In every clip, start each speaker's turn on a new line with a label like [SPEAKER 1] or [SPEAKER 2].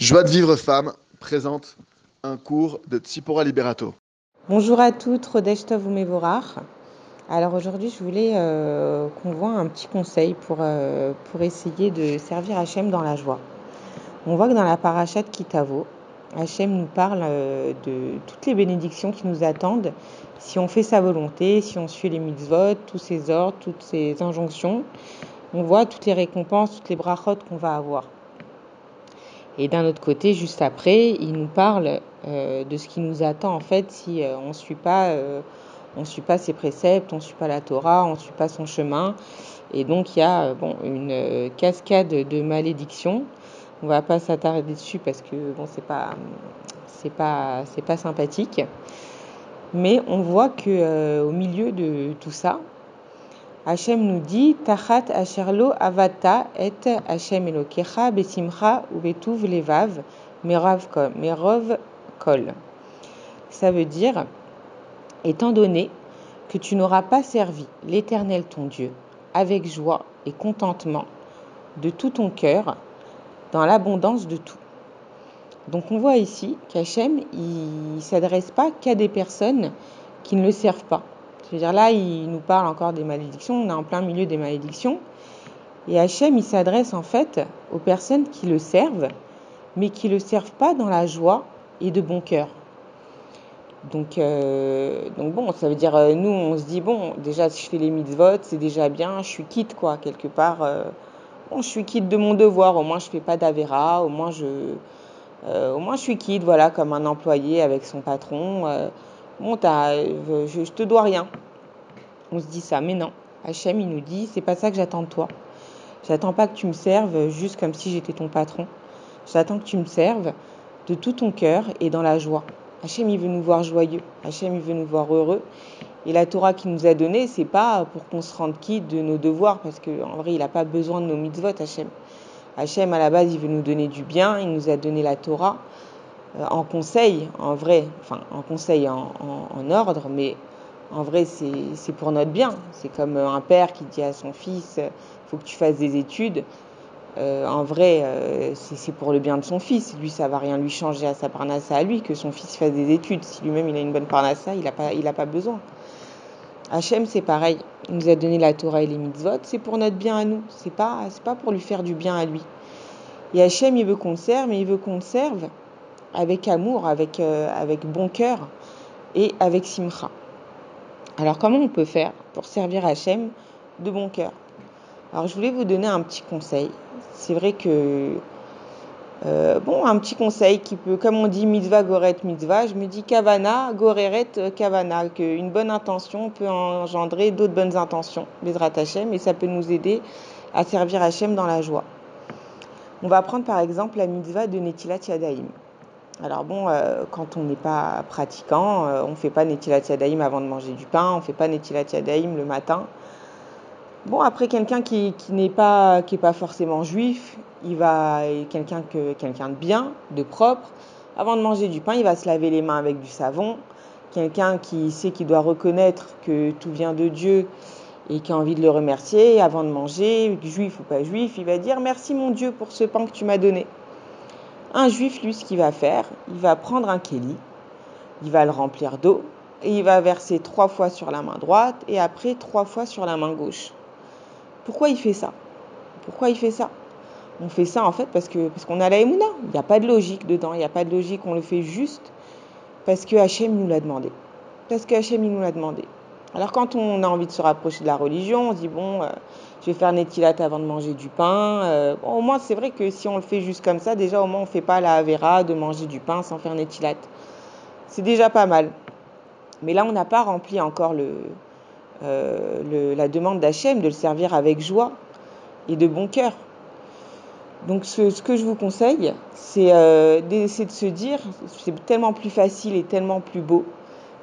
[SPEAKER 1] Joie de vivre femme présente un cours de Tsipora Liberato.
[SPEAKER 2] Bonjour à toutes, Rodesh Tov. Alors aujourd'hui, je voulais euh, qu'on voit un petit conseil pour, euh, pour essayer de servir Hachem dans la joie. On voit que dans la parachat Kitavo, Hachem nous parle euh, de toutes les bénédictions qui nous attendent si on fait sa volonté, si on suit les mitzvot, tous ses ordres, toutes ses injonctions. On voit toutes les récompenses, toutes les brachot qu'on va avoir. Et d'un autre côté, juste après, il nous parle euh, de ce qui nous attend en fait si euh, on ne suit pas, euh, on suit pas ses préceptes, on ne suit pas la Torah, on ne suit pas son chemin. Et donc il y a bon une cascade de malédictions. On va pas s'attarder dessus parce que bon c'est pas c'est pas c'est pas sympathique. Mais on voit que au milieu de tout ça, Hachem nous dit Tachat asherlo avata et Hachem elokecha besimcha ubetuv levav merov kol. Ça veut dire étant donné que tu n'auras pas servi l'Éternel ton Dieu avec joie et contentement de tout ton cœur dans l'abondance de tout. Donc on voit ici qu'Hachem, il ne s'adresse pas qu'à des personnes qui ne le servent pas. Dire, là, il nous parle encore des malédictions, on est en plein milieu des malédictions. Et Hachem, il s'adresse en fait aux personnes qui le servent, mais qui ne le servent pas dans la joie et de bon cœur. Donc, euh, bon, ça veut dire, euh, nous, on se dit, bon, déjà, si je fais les mitzvot, c'est déjà bien, je suis quitte, quoi, quelque part. Euh, bon, je suis quitte de mon devoir, au moins je fais pas d'avéra, au moins je, au moins je suis quitte, voilà, comme un employé avec son patron bon, je, je te dois rien. On se dit ça, mais non. Hachem, il nous dit, c'est pas ça que j'attends de toi. J'attends pas que tu me serves juste comme si j'étais ton patron. J'attends que tu me serves de tout ton cœur et dans la joie. Hachem, il veut nous voir joyeux. Hachem, il veut nous voir heureux. Et la Torah qu'il nous a donnée, c'est pas pour qu'on se rende quitte de nos devoirs, parce qu'en vrai, il n'a pas besoin de nos mitzvot, Hachem. Hachem, à la base, il veut nous donner du bien. Il nous a donné la Torah en conseil, en vrai, enfin en conseil en, ordre, mais en vrai c'est pour notre bien. C'est comme un père qui dit à son fils, il faut que tu fasses des études. Euh, en vrai, euh, c'est pour le bien de son fils. Lui, ça va rien lui changer à sa parnassa à lui que son fils fasse des études. Si lui-même il a une bonne parnassa, il n'a pas, pas besoin. Hachem, c'est pareil. Il nous a donné la Torah et les mitzvot. C'est pour notre bien à nous. C'est pas, pas pour lui faire du bien à lui. Et Hachem, il veut qu'on serve, mais il veut qu'on serve avec amour, avec, euh, avec bon cœur et avec simcha. Alors comment on peut faire pour servir Hachem de bon cœur? Alors je voulais vous donner un petit conseil. C'est vrai que euh, bon, un petit conseil qui peut, comme on dit mitzvah, goret, mitzvah, je me dis kavana, goreret, kavana, qu'une bonne intention peut engendrer d'autres bonnes intentions, Bezrat Hachem, et ça peut nous aider à servir Hachem dans la joie. On va prendre par exemple la mitzvah de Netilat Yadaim. Alors bon, euh, quand on n'est pas pratiquant, euh, on ne fait pas Netilat Yadaim avant de manger du pain, on ne fait pas Netilat Yadaim le matin. Bon, après, quelqu'un qui, n'est pas, pas forcément juif, quelqu'un que, quelqu'un de bien, de propre, avant de manger du pain, il va se laver les mains avec du savon. Quelqu'un qui sait qu'il doit reconnaître que tout vient de Dieu et qui a envie de le remercier avant de manger, juif ou pas juif, il va dire merci mon Dieu pour ce pain que tu m'as donné. Un juif, lui, ce qu'il va faire, il va prendre un kéli, il va le remplir d'eau et il va verser trois fois sur la main droite et après trois fois sur la main gauche. Pourquoi il fait ça? Pourquoi il fait ça? On fait ça en fait parce que parce qu'on a la émouna. Il n'y a pas de logique dedans, il n'y a pas de logique. On le fait juste parce que Hachem nous l'a demandé. Parce que Hachem nous l'a demandé. Alors quand on a envie de se rapprocher de la religion, on se dit bon, euh, je vais faire netilat avant de manger du pain. Euh, au moins c'est vrai que si on le fait juste comme ça, déjà au moins on fait pas la avera de manger du pain sans faire netilat. C'est déjà pas mal. Mais là on n'a pas rempli encore le, euh, la demande d'Hachem de le servir avec joie et de bon cœur. Donc ce, que je vous conseille, c'est d'essayer de se dire, c'est tellement plus facile et tellement plus beau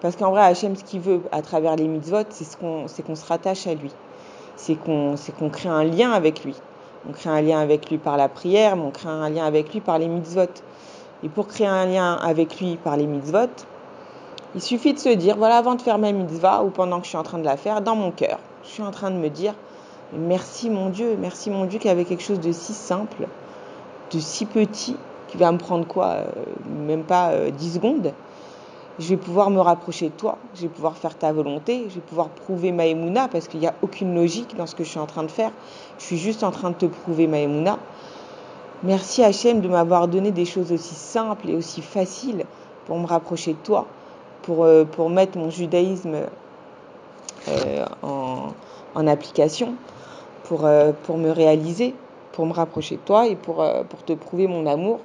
[SPEAKER 2] parce qu'en vrai, Hachem, ce qu'il veut à travers les mitzvot, c'est qu'on se rattache à lui. C'est qu'on crée un lien avec lui. On crée un lien avec lui par la prière, mais on crée un lien avec lui par les mitzvot. Et pour créer un lien avec lui par les mitzvot, il suffit de se dire, voilà, avant de faire ma mitzvah ou pendant que je suis en train de la faire, dans mon cœur, je suis en train de me dire, merci mon Dieu, merci mon Dieu qu'il y avait quelque chose de si simple, de si petit, qui va me prendre quoi Même pas 10 secondes. Je vais pouvoir me rapprocher de toi, je vais pouvoir faire ta volonté, je vais pouvoir prouver ma parce qu'il n'y a aucune logique dans ce que je suis en train de faire. Je suis juste en train de te prouver ma. Merci Hachem de m'avoir donné des choses aussi simples et aussi faciles pour me rapprocher de toi, pour, pour mettre mon judaïsme euh, en, application, pour, euh, pour me réaliser, pour me rapprocher de toi et euh, pour te prouver mon amour.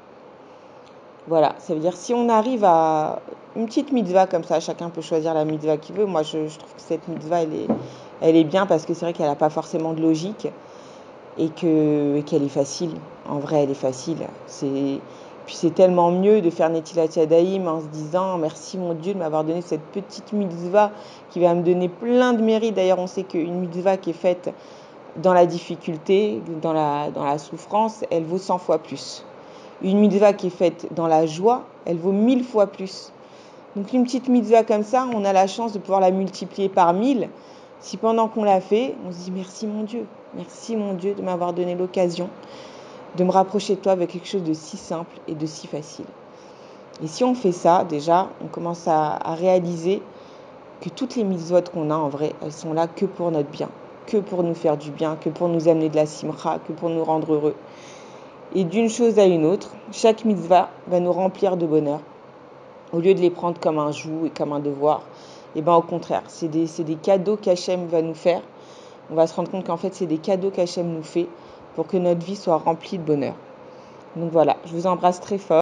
[SPEAKER 2] Voilà, ça veut dire si on arrive à une petite mitzvah comme ça, chacun peut choisir la mitzvah qu'il veut. Moi, je, trouve que cette mitzvah, elle est, bien parce que c'est vrai qu'elle n'a pas forcément de logique et que qu'elle est facile. En vrai, elle est facile. Puis c'est tellement mieux de faire Netilat Yadayim en se disant merci mon Dieu de m'avoir donné cette petite mitzvah qui va me donner plein de mérites. D'ailleurs, on sait qu'une mitzvah qui est faite dans la difficulté, dans la, dans la souffrance, elle vaut 100 fois plus. Une mitzvah qui est faite dans la joie, elle vaut 1000 fois plus. Donc une petite mitzvah comme ça, on a la chance de pouvoir la multiplier par 1000. Si pendant qu'on l'a fait, on se dit merci mon Dieu, merci mon Dieu de m'avoir donné l'occasion de me rapprocher de toi avec quelque chose de si simple et de si facile. Et si on fait ça, déjà, on commence à, à réaliser que toutes les mitzvot qu'on a en vrai, elles sont là que pour notre bien, que pour nous faire du bien, que pour nous amener de la simra, que pour nous rendre heureux. Et d'une chose à une autre, chaque mitzvah va nous remplir de bonheur. Au lieu de les prendre comme un joug et comme un devoir, et ben au contraire, c'est des, des cadeaux qu'Hachem va nous faire. On va se rendre compte qu'en fait, c'est des cadeaux qu'Hachem nous fait pour que notre vie soit remplie de bonheur. Donc voilà, je vous embrasse très fort.